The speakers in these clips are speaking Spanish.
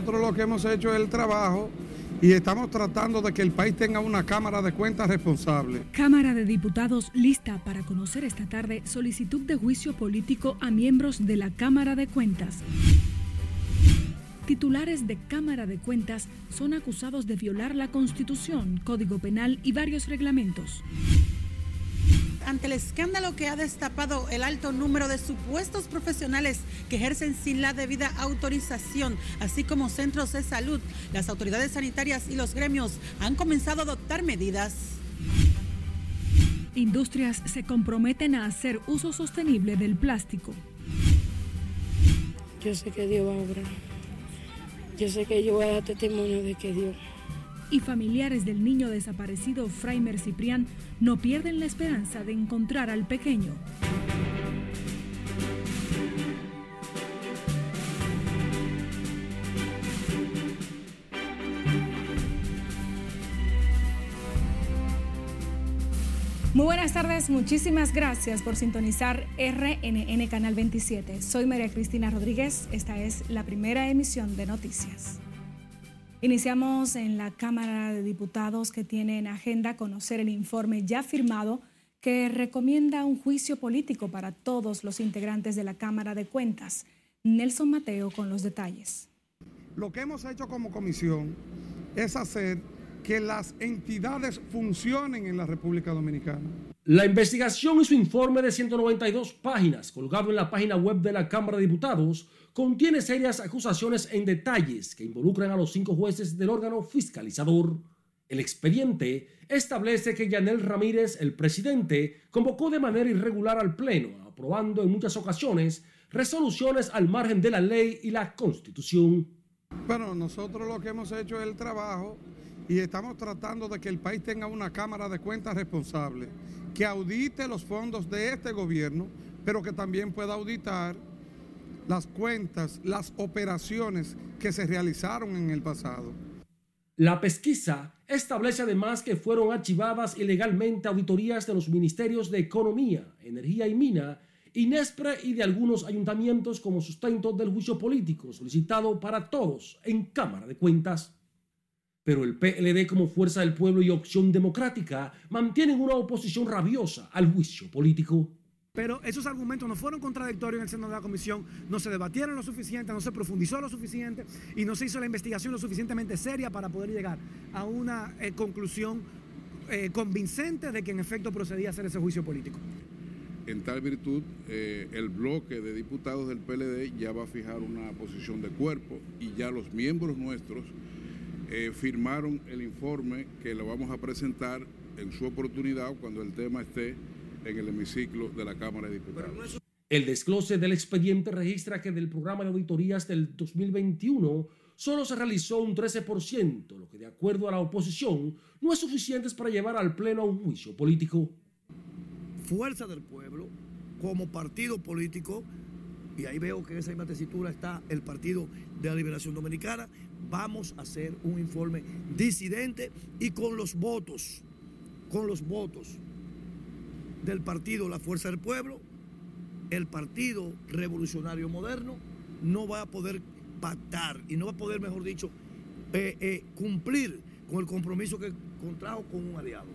nosotros lo que hemos hecho es el trabajo y estamos tratando de que el país tenga una Cámara de Cuentas responsable. Cámara de Diputados lista para conocer esta tarde solicitud de juicio político a miembros de la Cámara de Cuentas. Titulares de Cámara de Cuentas son acusados de violar la Constitución, Código Penal y varios reglamentos ante el escándalo que ha destapado el alto número de supuestos profesionales que ejercen sin la debida autorización, así como centros de salud, las autoridades sanitarias y los gremios han comenzado a adoptar medidas. Industrias se comprometen a hacer uso sostenible del plástico. Yo sé que Dios va a obrar. Yo sé que yo voy a dar testimonio de que Dios y familiares del niño desaparecido Fraimer Ciprián no pierden la esperanza de encontrar al pequeño. Muy buenas tardes, muchísimas gracias por sintonizar RNN Canal 27. Soy María Cristina Rodríguez, esta es la primera emisión de noticias. Iniciamos en la Cámara de Diputados que tiene en agenda conocer el informe ya firmado que recomienda un juicio político para todos los integrantes de la Cámara de Cuentas. Nelson Mateo con los detalles. Lo que hemos hecho como comisión es hacer que las entidades funcionen en la República Dominicana. La investigación y su informe de 192 páginas, colgado en la página web de la Cámara de Diputados, contiene serias acusaciones en detalles que involucran a los cinco jueces del órgano fiscalizador. El expediente establece que Yanel Ramírez, el presidente, convocó de manera irregular al Pleno, aprobando en muchas ocasiones resoluciones al margen de la ley y la Constitución. Bueno, nosotros lo que hemos hecho es el trabajo y estamos tratando de que el país tenga una Cámara de Cuentas responsable, que audite los fondos de este gobierno, pero que también pueda auditar las cuentas, las operaciones que se realizaron en el pasado. La pesquisa establece además que fueron archivadas ilegalmente auditorías de los ministerios de Economía, Energía y Mina, INESPRE y de algunos ayuntamientos como sustento del juicio político solicitado para todos en Cámara de Cuentas. Pero el PLD como Fuerza del Pueblo y Opción Democrática mantienen una oposición rabiosa al juicio político. Pero esos argumentos no fueron contradictorios en el seno de la comisión, no se debatieron lo suficiente, no se profundizó lo suficiente y no se hizo la investigación lo suficientemente seria para poder llegar a una eh, conclusión eh, convincente de que en efecto procedía a hacer ese juicio político. En tal virtud, eh, el bloque de diputados del PLD ya va a fijar una posición de cuerpo y ya los miembros nuestros firmaron el informe que lo vamos a presentar en su oportunidad cuando el tema esté en el hemiciclo de la Cámara de Diputados. El desglose del expediente registra que del programa de auditorías del 2021 solo se realizó un 13%, lo que de acuerdo a la oposición no es suficiente para llevar al Pleno a un juicio político. Fuerza del Pueblo, como partido político, y ahí veo que en esa misma tesitura está el Partido de la Liberación Dominicana, vamos a hacer un informe disidente y con los votos, con los votos del partido La Fuerza del Pueblo, el Partido Revolucionario Moderno no va a poder pactar y no va a poder, mejor dicho, eh, eh, cumplir con el compromiso que contrajo con un aliado.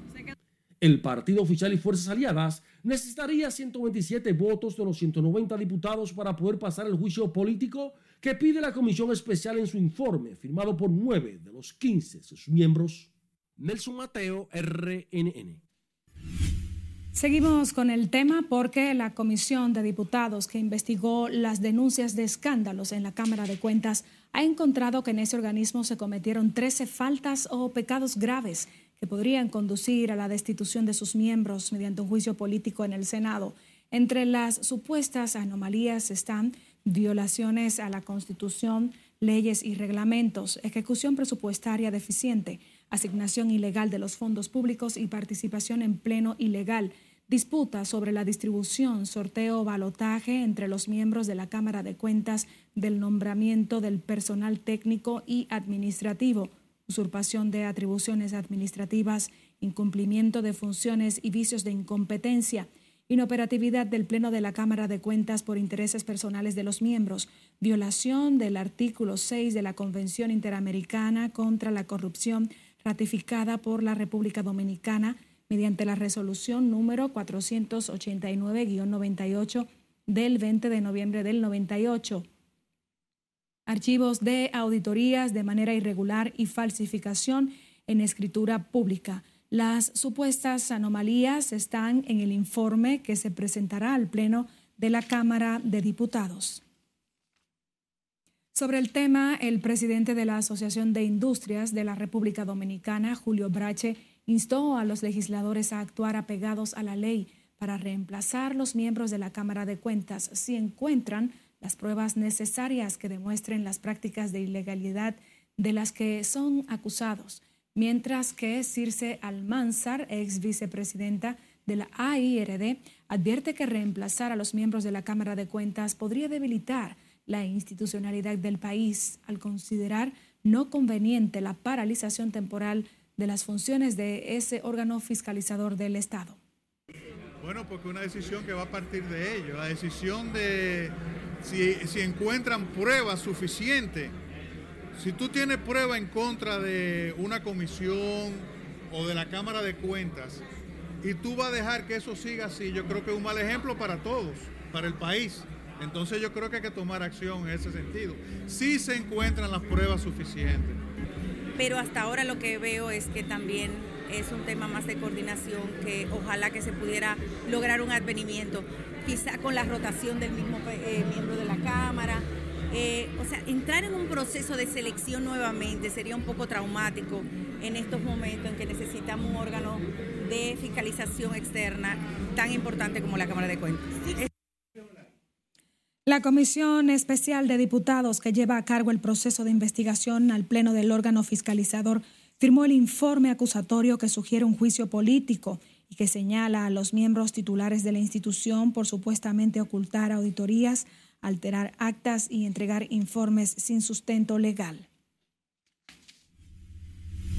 El Partido Oficial y Fuerzas Aliadas necesitaría 127 votos de los 190 diputados para poder pasar el juicio político que pide la Comisión Especial en su informe, firmado por nueve de los 15 de sus miembros. Nelson Mateo, RNN. Seguimos con el tema porque la Comisión de Diputados que investigó las denuncias de escándalos en la Cámara de Cuentas ha encontrado que en ese organismo se cometieron 13 faltas o pecados graves que podrían conducir a la destitución de sus miembros mediante un juicio político en el Senado. Entre las supuestas anomalías están violaciones a la Constitución, leyes y reglamentos, ejecución presupuestaria deficiente, asignación ilegal de los fondos públicos y participación en pleno ilegal, disputa sobre la distribución, sorteo o balotaje entre los miembros de la Cámara de Cuentas del nombramiento del personal técnico y administrativo, usurpación de atribuciones administrativas, incumplimiento de funciones y vicios de incompetencia, inoperatividad del Pleno de la Cámara de Cuentas por intereses personales de los miembros, violación del artículo 6 de la Convención Interamericana contra la Corrupción ratificada por la República Dominicana mediante la resolución número 489-98 del 20 de noviembre del 98. Archivos de auditorías de manera irregular y falsificación en escritura pública. Las supuestas anomalías están en el informe que se presentará al Pleno de la Cámara de Diputados. Sobre el tema, el presidente de la Asociación de Industrias de la República Dominicana, Julio Brache, instó a los legisladores a actuar apegados a la ley para reemplazar los miembros de la Cámara de Cuentas si encuentran las pruebas necesarias que demuestren las prácticas de ilegalidad de las que son acusados mientras que Circe Almanzar, ex vicepresidenta de la AIRD, advierte que reemplazar a los miembros de la Cámara de Cuentas podría debilitar la institucionalidad del país al considerar no conveniente la paralización temporal de las funciones de ese órgano fiscalizador del Estado. Bueno, porque una decisión que va a partir de ello, la decisión de si, si encuentran pruebas suficientes si tú tienes prueba en contra de una comisión o de la Cámara de Cuentas y tú vas a dejar que eso siga así, yo creo que es un mal ejemplo para todos, para el país. Entonces yo creo que hay que tomar acción en ese sentido. Si se encuentran las pruebas suficientes. Pero hasta ahora lo que veo es que también es un tema más de coordinación que ojalá que se pudiera lograr un advenimiento, quizá con la rotación del mismo eh, miembro de la Cámara eh, o sea, entrar en un proceso de selección nuevamente sería un poco traumático en estos momentos en que necesitamos un órgano de fiscalización externa tan importante como la Cámara de Cuentas. La Comisión Especial de Diputados que lleva a cargo el proceso de investigación al Pleno del órgano fiscalizador firmó el informe acusatorio que sugiere un juicio político y que señala a los miembros titulares de la institución por supuestamente ocultar auditorías alterar actas y entregar informes sin sustento legal.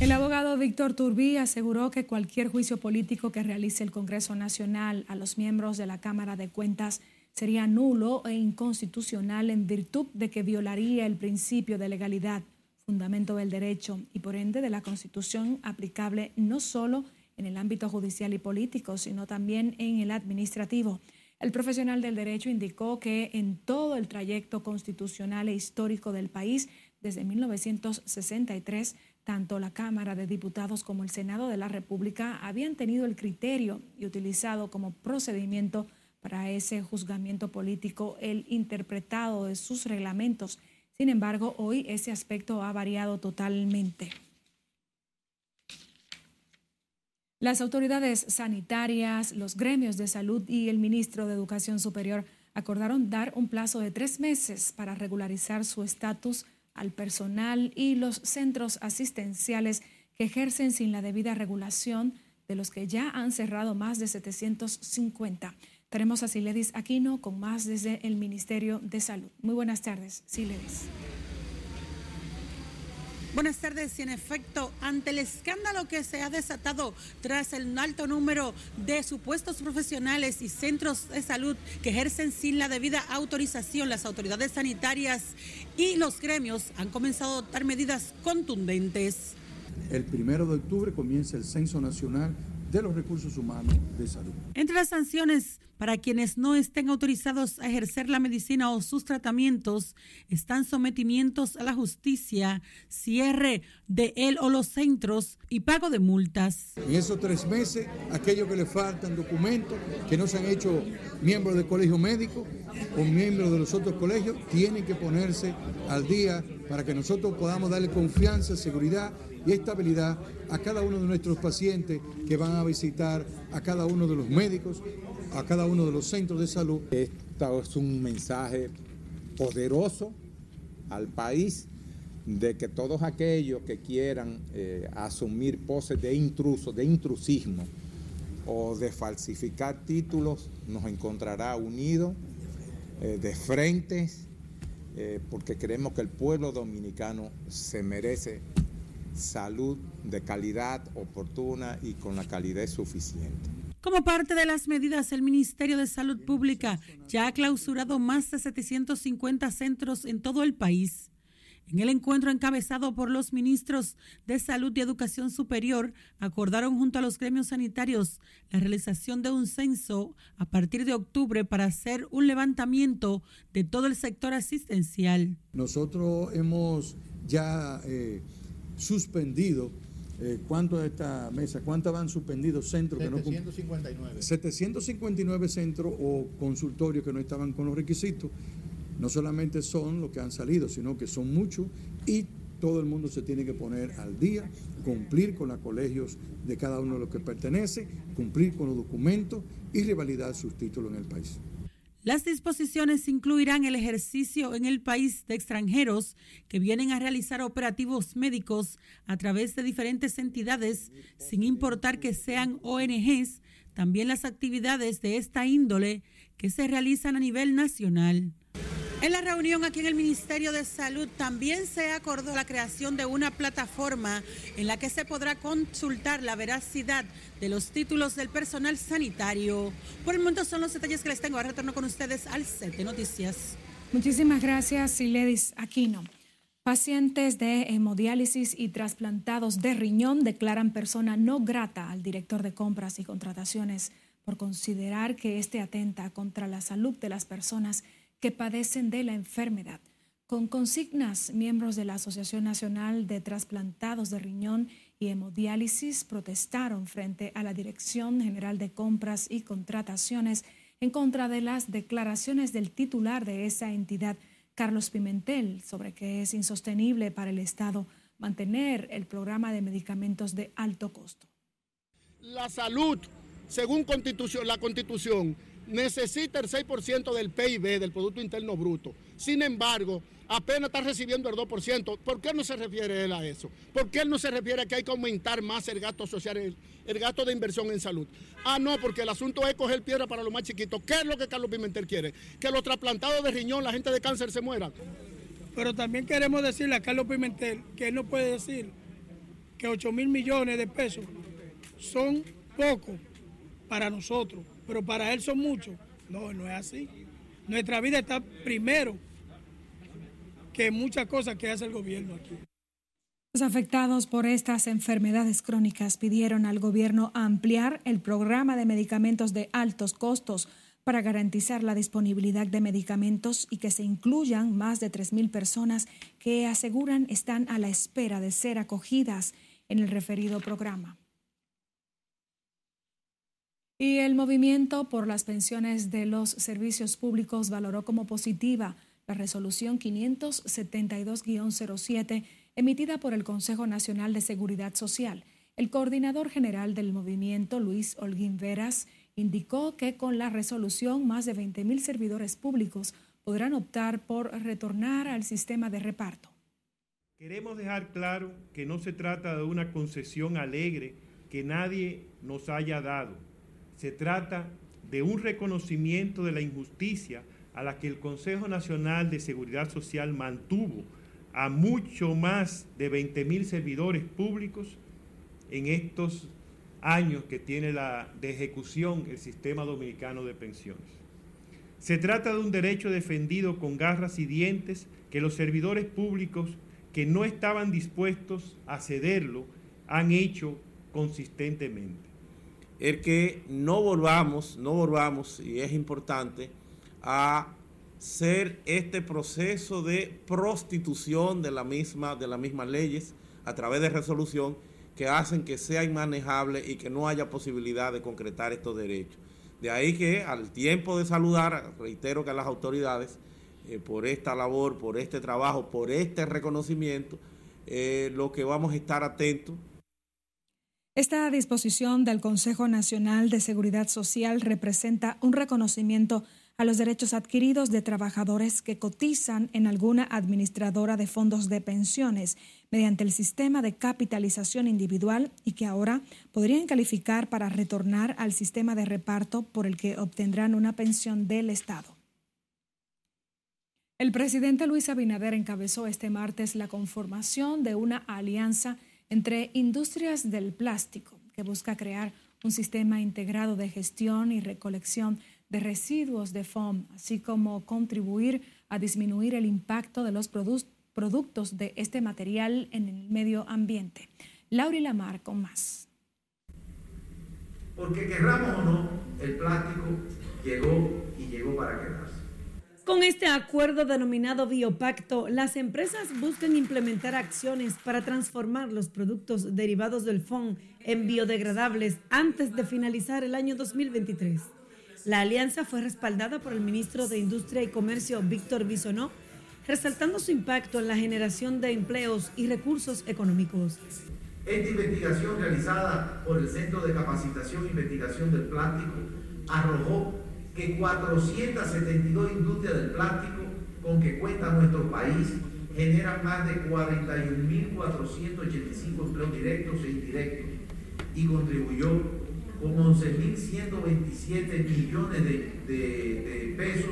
El abogado Víctor Turbí aseguró que cualquier juicio político que realice el Congreso Nacional a los miembros de la Cámara de Cuentas sería nulo e inconstitucional en virtud de que violaría el principio de legalidad, fundamento del derecho y por ende de la Constitución aplicable no solo en el ámbito judicial y político, sino también en el administrativo. El profesional del derecho indicó que en todo el trayecto constitucional e histórico del país, desde 1963, tanto la Cámara de Diputados como el Senado de la República habían tenido el criterio y utilizado como procedimiento para ese juzgamiento político el interpretado de sus reglamentos. Sin embargo, hoy ese aspecto ha variado totalmente. Las autoridades sanitarias, los gremios de salud y el ministro de Educación Superior acordaron dar un plazo de tres meses para regularizar su estatus al personal y los centros asistenciales que ejercen sin la debida regulación, de los que ya han cerrado más de 750. Tenemos a Siledis Aquino con más desde el Ministerio de Salud. Muy buenas tardes, Siledis. Buenas tardes y en efecto, ante el escándalo que se ha desatado tras el alto número de supuestos profesionales y centros de salud que ejercen sin la debida autorización, las autoridades sanitarias y los gremios han comenzado a adoptar medidas contundentes. El primero de octubre comienza el Censo Nacional de los Recursos Humanos de Salud. Entre las sanciones para quienes no estén autorizados a ejercer la medicina o sus tratamientos, están sometimientos a la justicia, cierre de él o los centros y pago de multas. En esos tres meses, aquellos que le faltan documentos, que no se han hecho miembros del colegio médico o miembros de los otros colegios, tienen que ponerse al día para que nosotros podamos darle confianza, seguridad y estabilidad a cada uno de nuestros pacientes que van a visitar a cada uno de los médicos, a cada uno de los centros de salud. Esto es un mensaje poderoso al país de que todos aquellos que quieran eh, asumir poses de intruso, de intrusismo o de falsificar títulos, nos encontrará unidos eh, de frentes, eh, porque creemos que el pueblo dominicano se merece salud de calidad oportuna y con la calidad suficiente. Como parte de las medidas, el Ministerio de Salud Pública ya ha clausurado más de 750 centros en todo el país. En el encuentro encabezado por los ministros de Salud y Educación Superior, acordaron junto a los gremios sanitarios la realización de un censo a partir de octubre para hacer un levantamiento de todo el sector asistencial. Nosotros hemos ya eh, suspendido eh, ¿Cuánto de esta mesa? ¿Cuántas van suspendidos centros 759. que no 759 centros o consultorios que no estaban con los requisitos no solamente son los que han salido, sino que son muchos y todo el mundo se tiene que poner al día, cumplir con los colegios de cada uno de los que pertenece, cumplir con los documentos y revalidar sus títulos en el país. Las disposiciones incluirán el ejercicio en el país de extranjeros que vienen a realizar operativos médicos a través de diferentes entidades, sin importar que sean ONGs, también las actividades de esta índole que se realizan a nivel nacional. En la reunión aquí en el Ministerio de Salud también se acordó la creación de una plataforma en la que se podrá consultar la veracidad de los títulos del personal sanitario. Por el momento son los detalles que les tengo. Ahora retorno con ustedes al set de noticias. Muchísimas gracias, Siledis Aquino. Pacientes de hemodiálisis y trasplantados de riñón declaran persona no grata al director de compras y contrataciones por considerar que este atenta contra la salud de las personas que padecen de la enfermedad. Con consignas, miembros de la Asociación Nacional de Trasplantados de Riñón y Hemodiálisis protestaron frente a la Dirección General de Compras y Contrataciones en contra de las declaraciones del titular de esa entidad, Carlos Pimentel, sobre que es insostenible para el Estado mantener el programa de medicamentos de alto costo. La salud, según la Constitución, necesita el 6% del PIB, del Producto Interno Bruto. Sin embargo, apenas está recibiendo el 2%. ¿Por qué no se refiere él a eso? ¿Por qué él no se refiere a que hay que aumentar más el gasto social, el, gasto de inversión en salud? Ah, no, porque el asunto es coger piedra para los más chiquitos. ¿Qué es lo que Carlos Pimentel quiere? Que los trasplantados de riñón, la gente de cáncer se mueran. Pero también queremos decirle a Carlos Pimentel que él no puede decir que 8 mil millones de pesos son pocos para nosotros pero para él son muchos. No, no es así. Nuestra vida está primero que muchas cosas que hace el gobierno aquí. Los afectados por estas enfermedades crónicas pidieron al gobierno ampliar el programa de medicamentos de altos costos para garantizar la disponibilidad de medicamentos y que se incluyan más de 3.000 personas que aseguran están a la espera de ser acogidas en el referido programa. Y el movimiento por las pensiones de los servicios públicos valoró como positiva la resolución 572-07 emitida por el Consejo Nacional de Seguridad Social. El coordinador general del movimiento, Luis Holguín Veras, indicó que con la resolución más de 20.000 servidores públicos podrán optar por retornar al sistema de reparto. Queremos dejar claro que no se trata de una concesión alegre que nadie nos haya dado se trata de un reconocimiento de la injusticia a la que el Consejo Nacional de Seguridad Social mantuvo a mucho más de 20 mil servidores públicos en estos años que tiene la, de ejecución el sistema dominicano de pensiones. Se trata de un derecho defendido con garras y dientes que los servidores públicos que no estaban dispuestos a cederlo han hecho consistentemente el que no volvamos, no volvamos, y es importante, a ser este proceso de prostitución de la misma, de las mismas leyes a través de resolución que hacen que sea inmanejable y que no haya posibilidad de concretar estos derechos. De ahí que al tiempo de saludar, reitero que a las autoridades, eh, por esta labor, por este trabajo, por este reconocimiento, eh, lo que vamos a estar atentos esta disposición del Consejo Nacional de Seguridad Social representa un reconocimiento a los derechos adquiridos de trabajadores que cotizan en alguna administradora de fondos de pensiones mediante el sistema de capitalización individual y que ahora podrían calificar para retornar al sistema de reparto por el que obtendrán una pensión del Estado. El presidente Luis Abinader encabezó este martes la conformación de una alianza entre Industrias del Plástico, que busca crear un sistema integrado de gestión y recolección de residuos de FOAM, así como contribuir a disminuir el impacto de los productos de este material en el medio ambiente. Lauri Lamar con más. Porque querramos o no, el plástico llegó y llegó para quedarse. Con este acuerdo denominado Biopacto, las empresas buscan implementar acciones para transformar los productos derivados del FON en biodegradables antes de finalizar el año 2023. La alianza fue respaldada por el ministro de Industria y Comercio, Víctor Bisonó, resaltando su impacto en la generación de empleos y recursos económicos. Esta investigación realizada por el Centro de Capacitación e Investigación del Plástico arrojó que 472 industrias del plástico con que cuenta nuestro país generan más de 41.485 empleos directos e indirectos y contribuyó con 11.127 millones de, pesos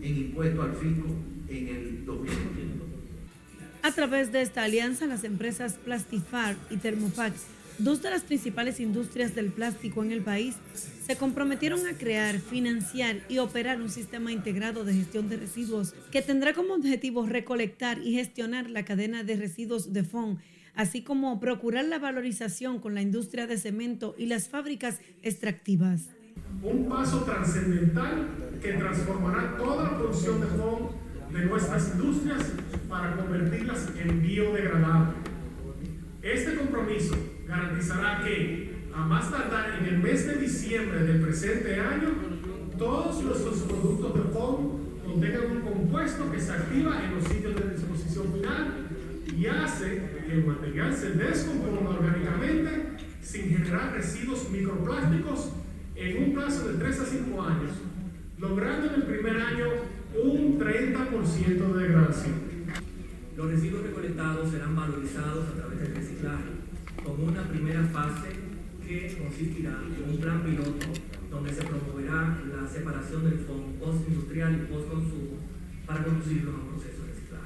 en impuestos al fisco en el 2020. A través de esta alianza, las empresas Plastifar y Thermopax Dos de las principales industrias del plástico en el país se comprometieron a crear, financiar y operar un sistema integrado de gestión de residuos que tendrá como objetivo recolectar y gestionar la cadena de residuos de FON, así como procurar la valorización con la industria de cemento y las fábricas extractivas. Un paso trascendental que transformará toda la producción de FON de nuestras industrias para convertirlas en biodegradables. Este compromiso garantizará que a más tardar en el mes de diciembre del presente año, todos nuestros productos de FOM contengan un compuesto que se activa en los sitios de disposición final y hace que el material se descomponga orgánicamente sin generar residuos microplásticos en un plazo de 3 a 5 años, logrando en el primer año un 30% de degradación. Los residuos recolectados serán valorizados a través del reciclaje con una primera fase que consistirá en un plan piloto donde se promoverá la separación del fondo postindustrial y postconsumo para conducirlos a un proceso de reciclaje.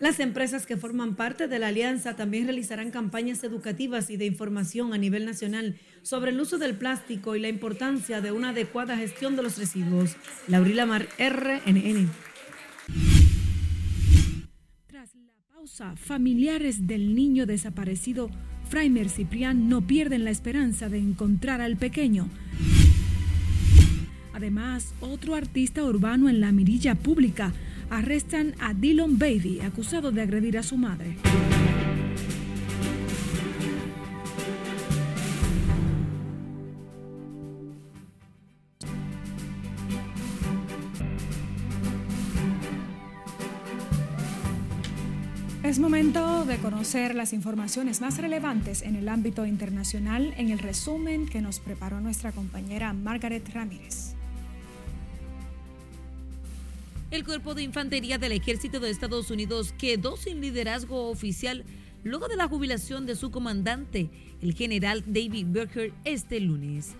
Las empresas que forman parte de la alianza también realizarán campañas educativas y de información a nivel nacional sobre el uso del plástico y la importancia de una adecuada gestión de los residuos. Laurila Mar, RNN. Tras la pausa, familiares del niño desaparecido Fraimer Ciprián no pierden la esperanza de encontrar al pequeño. Además, otro artista urbano en la mirilla pública arrestan a Dylan Baby, acusado de agredir a su madre. Momento de conocer las informaciones más relevantes en el ámbito internacional en el resumen que nos preparó nuestra compañera Margaret Ramírez. El cuerpo de infantería del ejército de Estados Unidos quedó sin liderazgo oficial luego de la jubilación de su comandante, el general David Berger, este lunes.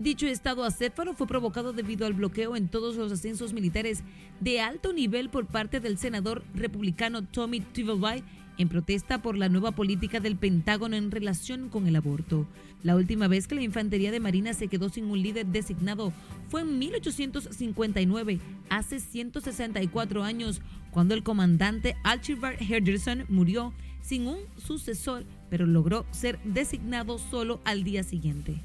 Dicho estado acéfalo fue provocado debido al bloqueo en todos los ascensos militares de alto nivel por parte del senador republicano Tommy Tuberville en protesta por la nueva política del Pentágono en relación con el aborto. La última vez que la Infantería de Marina se quedó sin un líder designado fue en 1859, hace 164 años, cuando el comandante Archibald Henderson murió sin un sucesor, pero logró ser designado solo al día siguiente.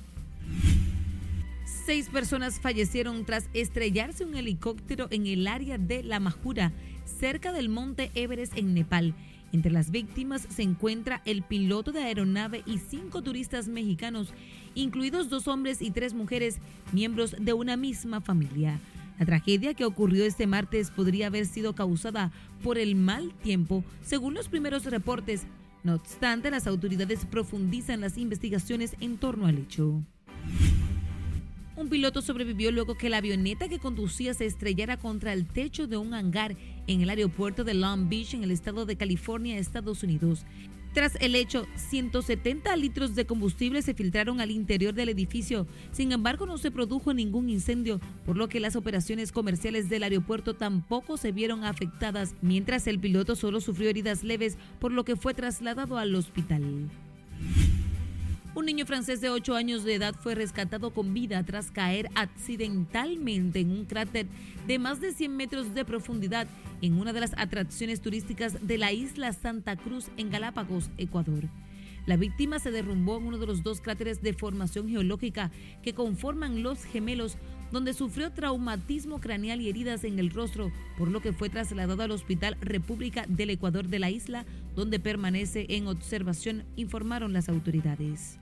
Seis personas fallecieron tras estrellarse un helicóptero en el área de La Majura, cerca del monte Everest en Nepal. Entre las víctimas se encuentra el piloto de aeronave y cinco turistas mexicanos, incluidos dos hombres y tres mujeres, miembros de una misma familia. La tragedia que ocurrió este martes podría haber sido causada por el mal tiempo, según los primeros reportes. No obstante, las autoridades profundizan las investigaciones en torno al hecho. Un piloto sobrevivió luego que la avioneta que conducía se estrellara contra el techo de un hangar en el aeropuerto de Long Beach, en el estado de California, Estados Unidos. Tras el hecho, 170 litros de combustible se filtraron al interior del edificio. Sin embargo, no se produjo ningún incendio, por lo que las operaciones comerciales del aeropuerto tampoco se vieron afectadas, mientras el piloto solo sufrió heridas leves, por lo que fue trasladado al hospital. Un niño francés de 8 años de edad fue rescatado con vida tras caer accidentalmente en un cráter de más de 100 metros de profundidad en una de las atracciones turísticas de la isla Santa Cruz en Galápagos, Ecuador. La víctima se derrumbó en uno de los dos cráteres de formación geológica que conforman los gemelos, donde sufrió traumatismo craneal y heridas en el rostro, por lo que fue trasladado al Hospital República del Ecuador de la isla, donde permanece en observación, informaron las autoridades.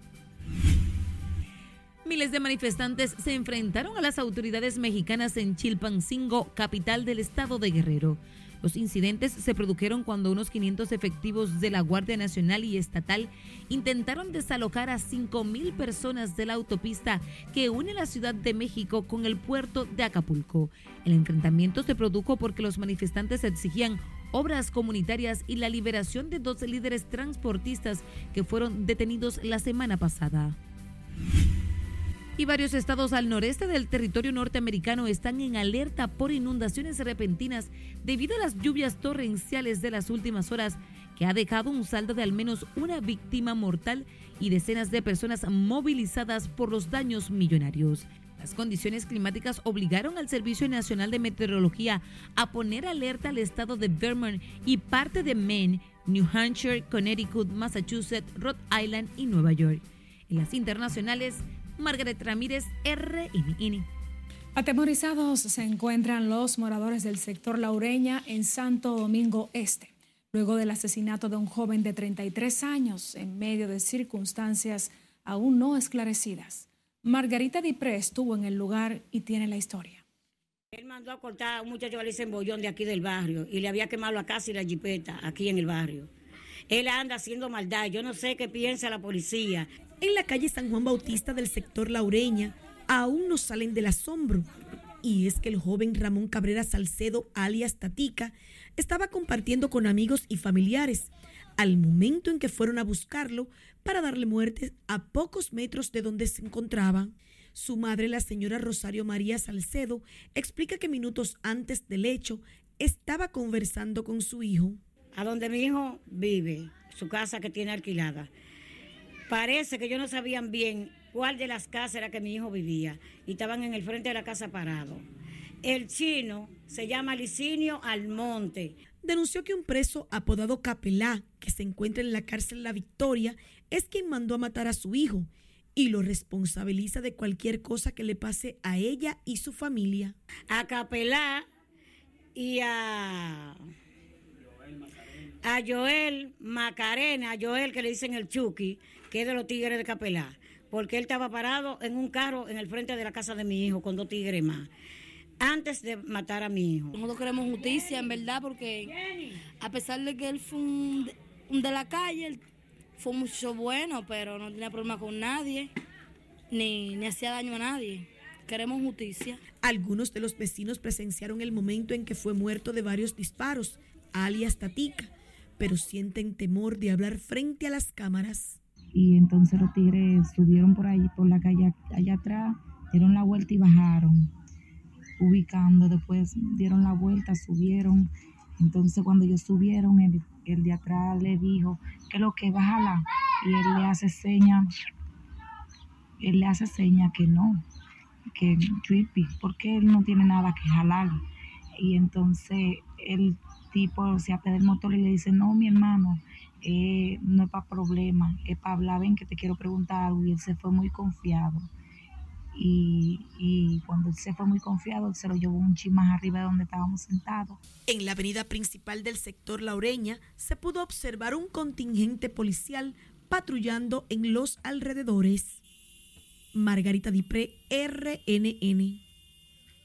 Miles de manifestantes se enfrentaron a las autoridades mexicanas en Chilpancingo, capital del estado de Guerrero. Los incidentes se produjeron cuando unos 500 efectivos de la Guardia Nacional y Estatal intentaron desalojar a 5.000 personas de la autopista que une la Ciudad de México con el puerto de Acapulco. El enfrentamiento se produjo porque los manifestantes exigían obras comunitarias y la liberación de dos líderes transportistas que fueron detenidos la semana pasada y varios estados al noreste del territorio norteamericano están en alerta por inundaciones repentinas debido a las lluvias torrenciales de las últimas horas que ha dejado un saldo de al menos una víctima mortal y decenas de personas movilizadas por los daños millonarios. Las condiciones climáticas obligaron al Servicio Nacional de Meteorología a poner alerta al estado de Vermont y parte de Maine, New Hampshire, Connecticut, Massachusetts, Rhode Island y Nueva York. En las internacionales, Margaret Ramírez, RNN. Atemorizados se encuentran los moradores del sector Laureña en Santo Domingo Este, luego del asesinato de un joven de 33 años en medio de circunstancias aún no esclarecidas. Margarita Dipré estuvo en el lugar y tiene la historia. Él mandó a cortar a un muchacho que le dicen Bollón de aquí del barrio y le había quemado la casa y la jipeta aquí en el barrio. Él anda haciendo maldad. Yo no sé qué piensa la policía en la calle San Juan Bautista del sector Laureña aún no salen del asombro. Y es que el joven Ramón Cabrera Salcedo, alias Tatica, estaba compartiendo con amigos y familiares al momento en que fueron a buscarlo para darle muerte a pocos metros de donde se encontraba. Su madre, la señora Rosario María Salcedo, explica que minutos antes del hecho estaba conversando con su hijo. A donde mi hijo vive, su casa que tiene alquilada. Parece que ellos no sabían bien cuál de las casas era que mi hijo vivía y estaban en el frente de la casa parado. El chino se llama Licinio Almonte. Denunció que un preso apodado Capelá, que se encuentra en la cárcel La Victoria, es quien mandó a matar a su hijo y lo responsabiliza de cualquier cosa que le pase a ella y su familia. A Capelá y a a Joel Macarena, a Joel que le dicen el Chucky, que es de los tigres de Capelá, porque él estaba parado en un carro en el frente de la casa de mi hijo con dos tigres más, antes de matar a mi hijo. Nosotros queremos justicia, en verdad, porque a pesar de que él fue un, de la calle, fue mucho bueno, pero no tenía problema con nadie, ni, ni hacía daño a nadie. Queremos justicia. Algunos de los vecinos presenciaron el momento en que fue muerto de varios disparos, alias Tatica, pero sienten temor de hablar frente a las cámaras y entonces los tigres subieron por ahí, por la calle allá atrás, dieron la vuelta y bajaron, ubicando, después dieron la vuelta, subieron, entonces cuando ellos subieron, el, el de atrás le dijo, que lo que bájala, y él le hace seña, él le hace seña que no, que trippy, porque él no tiene nada que jalar, y entonces el tipo se apega del motor y le dice, no, mi hermano, eh, no es para problema, es para hablar, ven que te quiero preguntar algo. Y él se fue muy confiado. Y, y, cuando él se fue muy confiado, él se lo llevó un ching más arriba de donde estábamos sentados. En la avenida principal del sector Laureña se pudo observar un contingente policial patrullando en los alrededores. Margarita Dipré, RNN.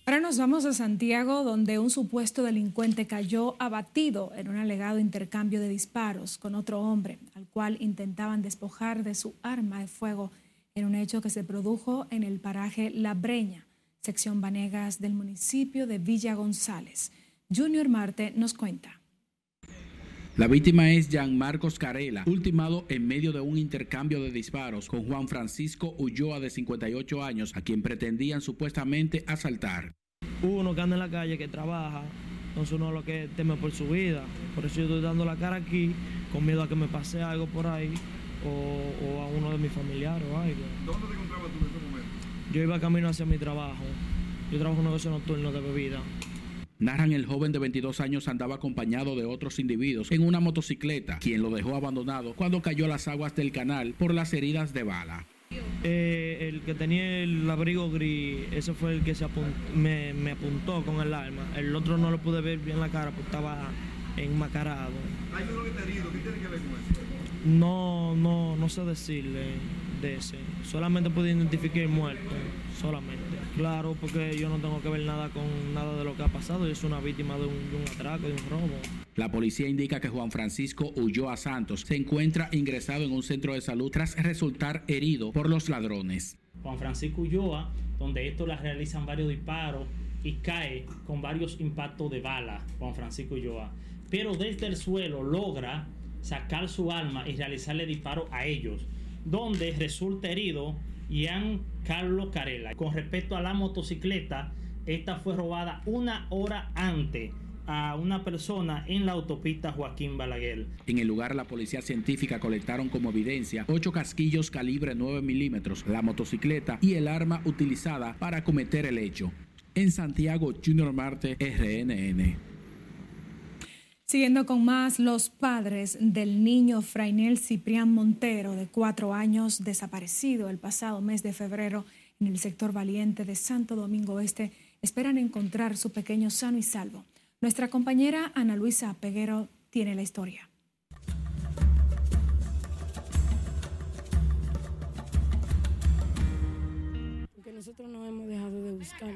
Ahora nos vamos a Santiago, donde un supuesto delincuente cayó abatido en un alegado intercambio de disparos con otro hombre, al cual intentaban despojar de su arma de fuego en un hecho que se produjo en el paraje La Breña, sección Vanegas del municipio de Villa González. Junior Marte nos cuenta. La víctima es Jean Marcos Carela, ultimado en medio de un intercambio de disparos con Juan Francisco Ulloa de 58 años, a quien pretendían supuestamente asaltar. Uno que anda en la calle, que trabaja, entonces uno lo que teme por su vida. Por eso yo estoy dando la cara aquí, con miedo a que me pase algo por ahí o, a uno de mis familiares o algo. ¿Dónde te encontrabas tú en ese momento? Yo iba camino hacia mi trabajo. Yo trabajo en un negocio nocturno de bebida. Narran el joven de 22 años andaba acompañado de otros individuos en una motocicleta, quien lo dejó abandonado cuando cayó a las aguas del canal por las heridas de bala. Eh, el que tenía el abrigo gris, ese fue el que se me, me, apuntó con el arma. El otro no lo pude ver bien la cara porque estaba enmacarado. ¿Hay uno que te herido? ¿Qué tiene que ver con eso? No, no, no sé decirle de ese. Solamente pude identificar el muerto, solamente. Claro, porque yo no tengo que ver nada con nada de lo que ha pasado. Yo soy una víctima de un, de un atraco, de un robo. La policía indica que Juan Francisco huyó a Santos. Se encuentra ingresado en un centro de salud tras resultar herido por los ladrones. Juan Francisco Ulloa, donde estos le realizan varios disparos y cae con varios impactos de bala, Juan Francisco Ulloa. Pero desde el suelo logra sacar su arma y realizarle disparos a ellos, donde resulta herido Ian Carlos Carela. Con respecto a la motocicleta, esta fue robada una hora antes a una persona en la autopista Joaquín Balaguer. En el lugar, la policía científica colectaron como evidencia ocho casquillos calibre 9 milímetros, la motocicleta y el arma utilizada para cometer el hecho. En Santiago, Junior Marte, RNN. Siguiendo con más, los padres del niño Frainel Ciprián Montero, de cuatro años, desaparecido el pasado mes de febrero en el sector valiente de Santo Domingo Este, esperan encontrar su pequeño sano y salvo. Nuestra compañera Ana Luisa Peguero tiene la historia. Porque nosotros no hemos dejado de buscar,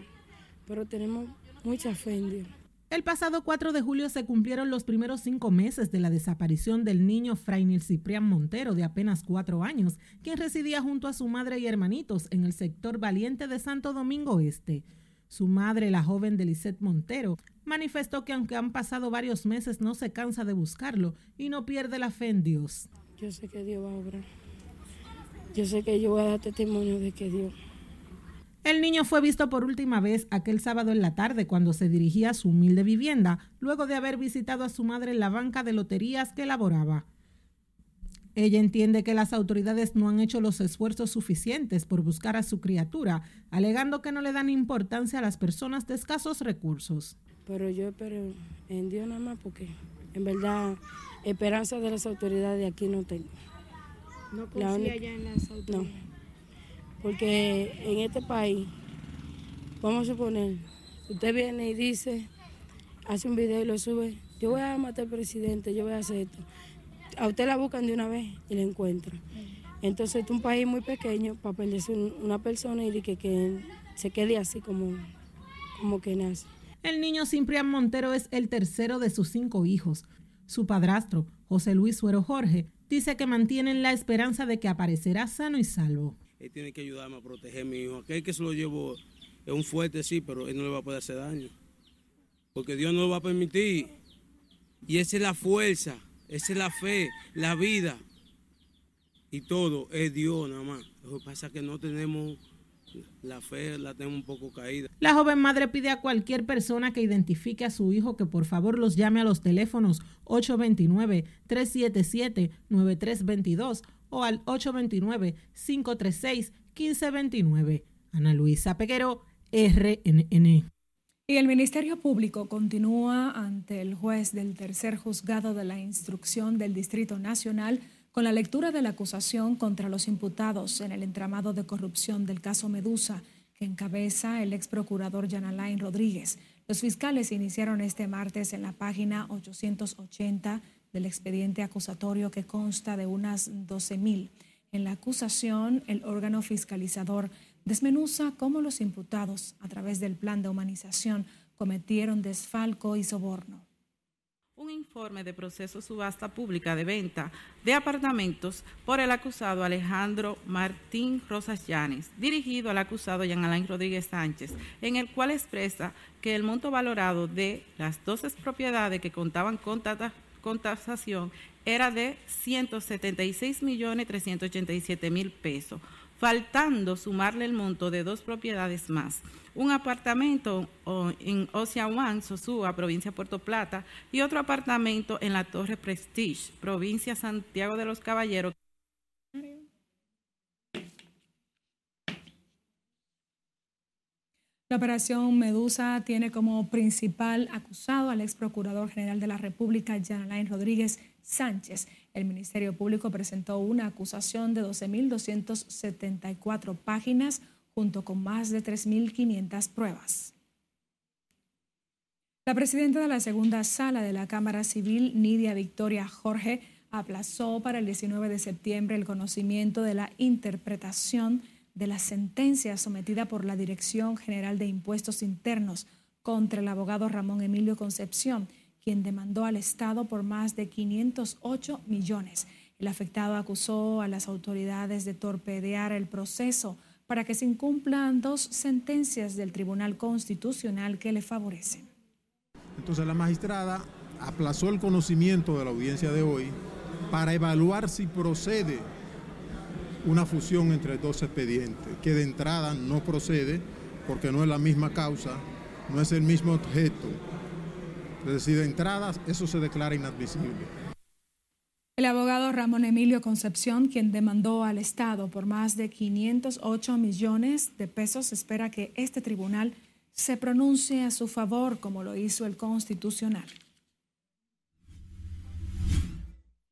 pero tenemos mucha fe en Dios. El pasado 4 de julio se cumplieron los primeros cinco meses de la desaparición del niño Frainil Ciprián Montero, de apenas cuatro años, quien residía junto a su madre y hermanitos en el sector valiente de Santo Domingo Este. Su madre, la joven Delisette Montero, manifestó que aunque han pasado varios meses no se cansa de buscarlo y no pierde la fe en Dios. Yo sé que Dios va a obrar. Yo sé que yo voy a dar testimonio de que Dios el niño fue visto por última vez aquel sábado en la tarde cuando se dirigía a su humilde vivienda, luego de haber visitado a su madre en la banca de loterías que elaboraba. Ella entiende que las autoridades no han hecho los esfuerzos suficientes por buscar a su criatura, alegando que no le dan importancia a las personas de escasos recursos. Pero yo espero en Dios nada más porque en verdad esperanza de las autoridades aquí no tengo. ¿No confía ya en las autoridades? No porque en este país, vamos a suponer, usted viene y dice, hace un video y lo sube, yo voy a matar al presidente, yo voy a hacer esto. A usted la buscan de una vez y la encuentran. Entonces es un país muy pequeño para perderse una persona y que, que se quede así como, como que nace. El niño Ciprián Montero es el tercero de sus cinco hijos. Su padrastro, José Luis Suero Jorge, dice que mantienen la esperanza de que aparecerá sano y salvo él tiene que ayudarme a proteger a mi hijo. Aquel que se lo llevo es un fuerte, sí, pero él no le va a poder hacer daño. Porque Dios no lo va a permitir. Y esa es la fuerza, esa es la fe, la vida. Y todo es Dios nada más. Lo que pasa es que no tenemos la fe, la tenemos un poco caída. La joven madre pide a cualquier persona que identifique a su hijo que por favor los llame a los teléfonos 829-377-9322 o al 829-536-1529. Ana Luisa Peguero, RNN. Y el Ministerio Público continúa ante el juez del tercer juzgado de la instrucción del Distrito Nacional con la lectura de la acusación contra los imputados en el entramado de corrupción del caso Medusa, que encabeza el ex procurador Yanalain Rodríguez. Los fiscales iniciaron este martes en la página 880 del expediente acusatorio que consta de unas 12.000. En la acusación, el órgano fiscalizador desmenuza cómo los imputados, a través del plan de humanización, cometieron desfalco y soborno. Un informe de proceso subasta pública de venta de apartamentos por el acusado Alejandro Martín Rosas Llanes, dirigido al acusado Jean Alain Rodríguez Sánchez, en el cual expresa que el monto valorado de las 12 propiedades que contaban con tasación era de 176 millones 387 mil pesos, faltando sumarle el monto de dos propiedades más. Un apartamento en Ocean One, Sosúa, provincia de Puerto Plata, y otro apartamento en la Torre Prestige, provincia Santiago de los Caballeros. La operación Medusa tiene como principal acusado al ex procurador general de la República, Jan Rodríguez Sánchez. El Ministerio Público presentó una acusación de 12.274 páginas junto con más de 3.500 pruebas. La presidenta de la segunda sala de la Cámara Civil, Nidia Victoria Jorge, aplazó para el 19 de septiembre el conocimiento de la interpretación de la sentencia sometida por la Dirección General de Impuestos Internos contra el abogado Ramón Emilio Concepción, quien demandó al Estado por más de 508 millones. El afectado acusó a las autoridades de torpedear el proceso para que se incumplan dos sentencias del Tribunal Constitucional que le favorecen. Entonces la magistrada aplazó el conocimiento de la audiencia de hoy para evaluar si procede una fusión entre dos expedientes, que de entrada no procede porque no es la misma causa, no es el mismo objeto. Es decir, de entrada eso se declara inadmisible. El abogado Ramón Emilio Concepción, quien demandó al Estado por más de 508 millones de pesos, espera que este tribunal se pronuncie a su favor, como lo hizo el Constitucional.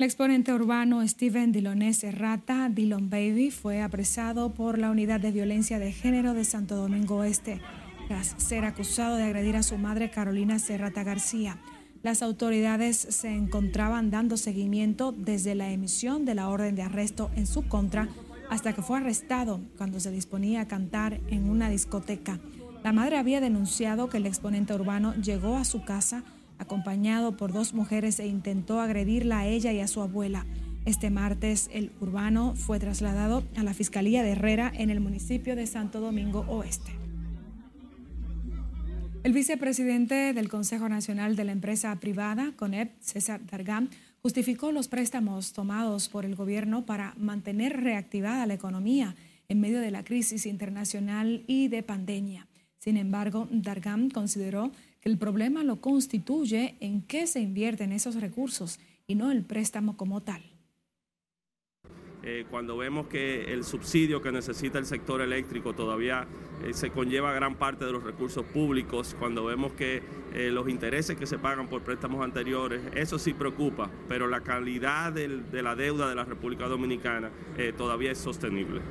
El exponente urbano Steven Diloné Serrata, Dillon Baby, fue apresado por la Unidad de Violencia de Género de Santo Domingo Oeste tras ser acusado de agredir a su madre Carolina Serrata García. Las autoridades se encontraban dando seguimiento desde la emisión de la orden de arresto en su contra hasta que fue arrestado cuando se disponía a cantar en una discoteca. La madre había denunciado que el exponente urbano llegó a su casa acompañado por dos mujeres e intentó agredirla a ella y a su abuela. Este martes, el urbano fue trasladado a la Fiscalía de Herrera en el municipio de Santo Domingo Oeste. El vicepresidente del Consejo Nacional de la Empresa Privada, CONEP, César Dargam, justificó los préstamos tomados por el gobierno para mantener reactivada la economía en medio de la crisis internacional y de pandemia. Sin embargo, Dargam consideró el problema lo constituye en qué se invierten esos recursos y no el préstamo como tal. Eh, cuando vemos que el subsidio que necesita el sector eléctrico todavía eh, se conlleva gran parte de los recursos públicos, cuando vemos que eh, los intereses que se pagan por préstamos anteriores, eso sí preocupa, pero la calidad de la deuda de la República Dominicana todavía es sostenible.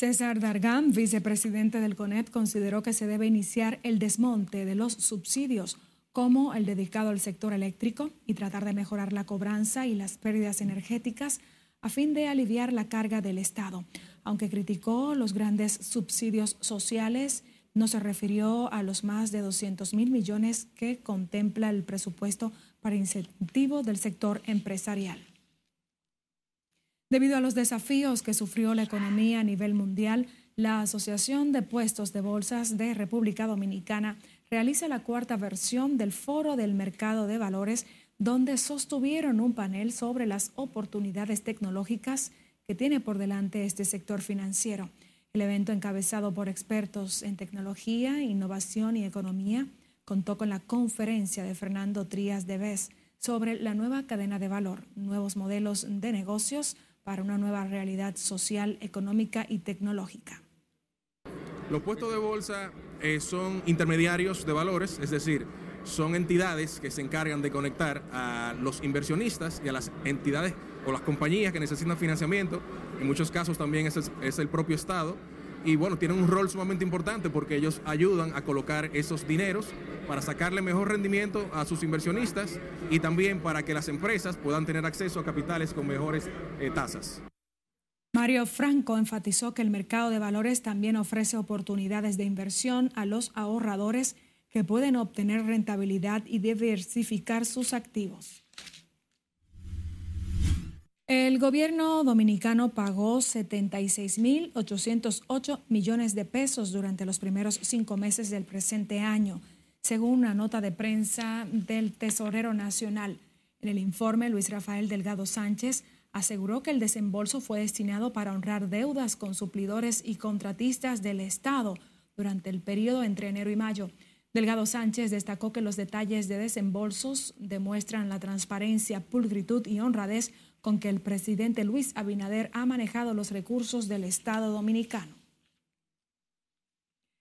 César Dargam, vicepresidente del CONET, consideró que se debe iniciar el desmonte de los subsidios como el dedicado al sector eléctrico y tratar de mejorar la cobranza y las pérdidas energéticas a fin de aliviar la carga del Estado. Aunque criticó los grandes subsidios sociales, no se refirió a los más de 200 mil millones que contempla el presupuesto para incentivo del sector empresarial. Debido a los desafíos que sufrió la economía a nivel mundial, la Asociación de Puestos de Bolsas de República Dominicana realiza la cuarta versión del Foro del Mercado de Valores, donde sostuvieron un panel sobre las oportunidades tecnológicas que tiene por delante este sector financiero. El evento, encabezado por expertos en tecnología, innovación y economía, contó con la conferencia de Fernando Trías de Vez sobre la nueva cadena de valor, nuevos modelos de negocios, para una nueva realidad social, económica y tecnológica. Los puestos de bolsa eh, son intermediarios de valores, es decir, son entidades que se encargan de conectar a los inversionistas y a las entidades o las compañías que necesitan financiamiento. En muchos casos también es es el propio Estado y bueno, tienen un rol sumamente importante porque ellos ayudan a colocar esos dineros para sacarle mejor rendimiento a sus inversionistas y también para que las empresas puedan tener acceso a capitales con mejores eh, tasas. Mario Franco enfatizó que el mercado de valores también ofrece oportunidades de inversión a los ahorradores que pueden obtener rentabilidad y diversificar sus activos. El gobierno dominicano pagó 76.808 millones de pesos durante los primeros cinco meses del presente año, según una nota de prensa del Tesorero Nacional. En el informe, Luis Rafael Delgado Sánchez aseguró que el desembolso fue destinado para honrar deudas con suplidores y contratistas del Estado durante el periodo entre enero y mayo. Delgado Sánchez destacó que los detalles de desembolsos demuestran la transparencia, pulcritud y honradez con que el presidente Luis Abinader ha manejado los recursos del Estado dominicano.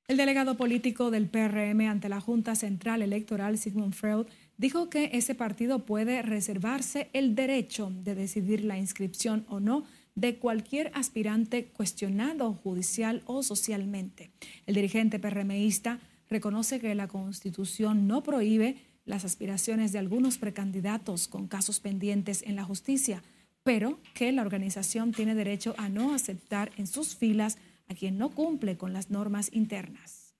El delegado político del PRM ante la Junta Central Electoral, Sigmund Freud, dijo que ese partido puede reservarse el derecho de decidir la inscripción o no de cualquier aspirante cuestionado judicial o socialmente. El dirigente PRMista reconoce que la Constitución no prohíbe las aspiraciones de algunos precandidatos con casos pendientes en la justicia, pero que la organización tiene derecho a no aceptar en sus filas a quien no cumple con las normas internas.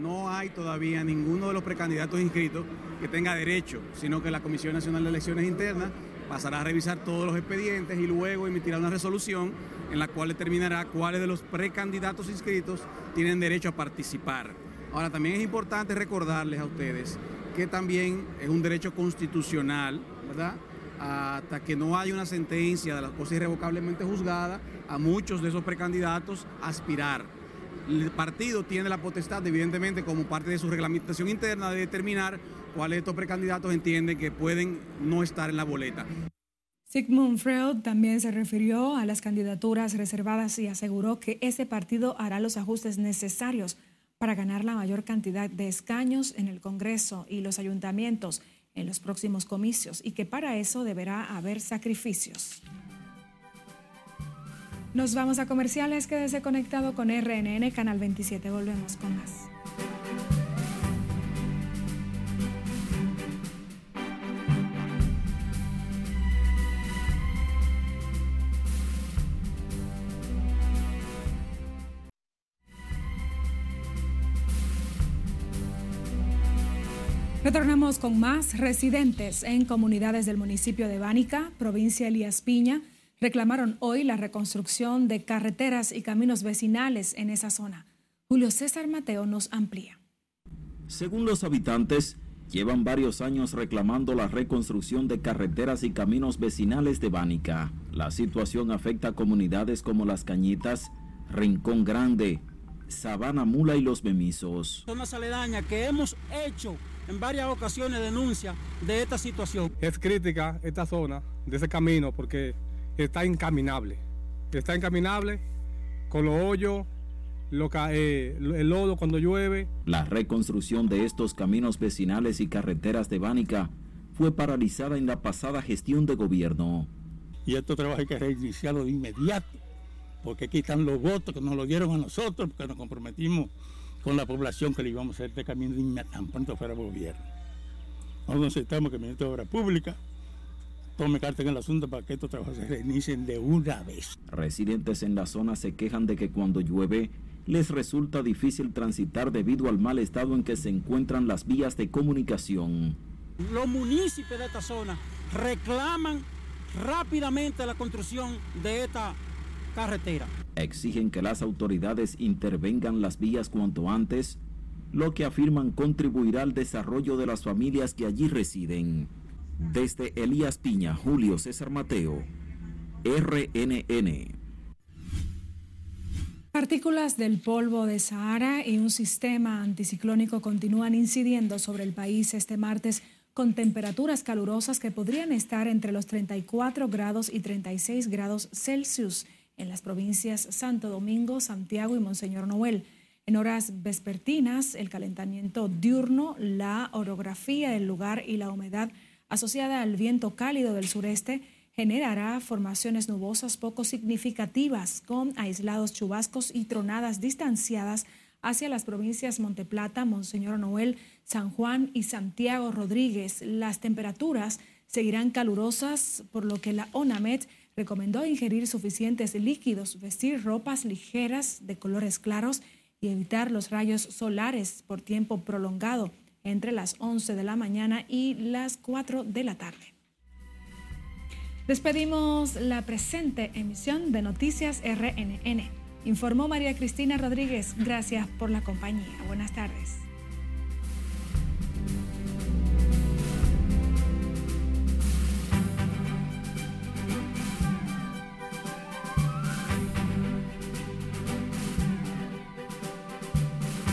No hay todavía ninguno de los precandidatos inscritos que tenga derecho, sino que la Comisión Nacional de Elecciones Internas pasará a revisar todos los expedientes y luego emitirá una resolución en la cual determinará cuáles de los precandidatos inscritos tienen derecho a participar. Ahora, también es importante recordarles a ustedes que también es un derecho constitucional, ¿verdad? Hasta que no haya una sentencia de la cosa irrevocablemente juzgada, a muchos de esos precandidatos aspirar. El partido tiene la potestad, evidentemente, como parte de su reglamentación interna, de determinar cuáles de estos precandidatos entienden que pueden no estar en la boleta. Sigmund Freud también se refirió a las candidaturas reservadas y aseguró que ese partido hará los ajustes necesarios para ganar la mayor cantidad de escaños en el Congreso y los ayuntamientos en los próximos comicios y que para eso deberá haber sacrificios. Nos vamos a comerciales, quédese conectado con RNN Canal 27, volvemos con más. Retornamos con más residentes en comunidades del municipio de Bánica, provincia de Elías Piña, reclamaron hoy la reconstrucción de carreteras y caminos vecinales en esa zona. Julio César Mateo nos amplía. Según los habitantes, llevan varios años reclamando la reconstrucción de carreteras y caminos vecinales de Bánica. La situación afecta a comunidades como Las Cañitas, Rincón Grande, Sabana Mula y Los Memisos. Zonas aledañas que hemos hecho en varias ocasiones denuncia de esta situación. Es crítica esta zona de ese camino porque está incaminable. Está incaminable con los hoyos, lo, eh, el lodo cuando llueve. La reconstrucción de estos caminos vecinales y carreteras de Bánica fue paralizada en la pasada gestión de gobierno. Y estos trabajos hay que reiniciarlo de inmediato, porque aquí están los votos que nos lo dieron a nosotros, porque nos comprometimos con la población que le íbamos a hacer este camino tan pronto fuera gobierno. Nosotros necesitamos que el Ministro de Obras Públicas tome carta en el asunto para que estos trabajos se reinicien de una vez. Residentes en la zona se quejan de que cuando llueve les resulta difícil transitar debido al mal estado en que se encuentran las vías de comunicación. Los municipios de esta zona reclaman rápidamente la construcción de esta carretera. Exigen que las autoridades intervengan las vías cuanto antes, lo que afirman contribuirá al desarrollo de las familias que allí residen. Desde Elías Piña, Julio César Mateo, RNN. Partículas del polvo de Sahara y un sistema anticiclónico continúan incidiendo sobre el país este martes con temperaturas calurosas que podrían estar entre los 34 grados y 36 grados Celsius en las provincias Santo Domingo, Santiago y Monseñor Noel. En horas vespertinas, el calentamiento diurno, la orografía del lugar y la humedad asociada al viento cálido del sureste generará formaciones nubosas poco significativas con aislados chubascos y tronadas distanciadas hacia las provincias Monteplata, Monseñor Noel, San Juan y Santiago Rodríguez. Las temperaturas seguirán calurosas, por lo que la ONAMET recomendó ingerir suficientes líquidos, vestir ropas ligeras de colores claros y evitar los rayos solares por tiempo prolongado entre las 11 de la mañana y las 4 de la tarde. Despedimos la presente emisión de Noticias RNN. Informó María Cristina Rodríguez. Gracias por la compañía. Buenas tardes.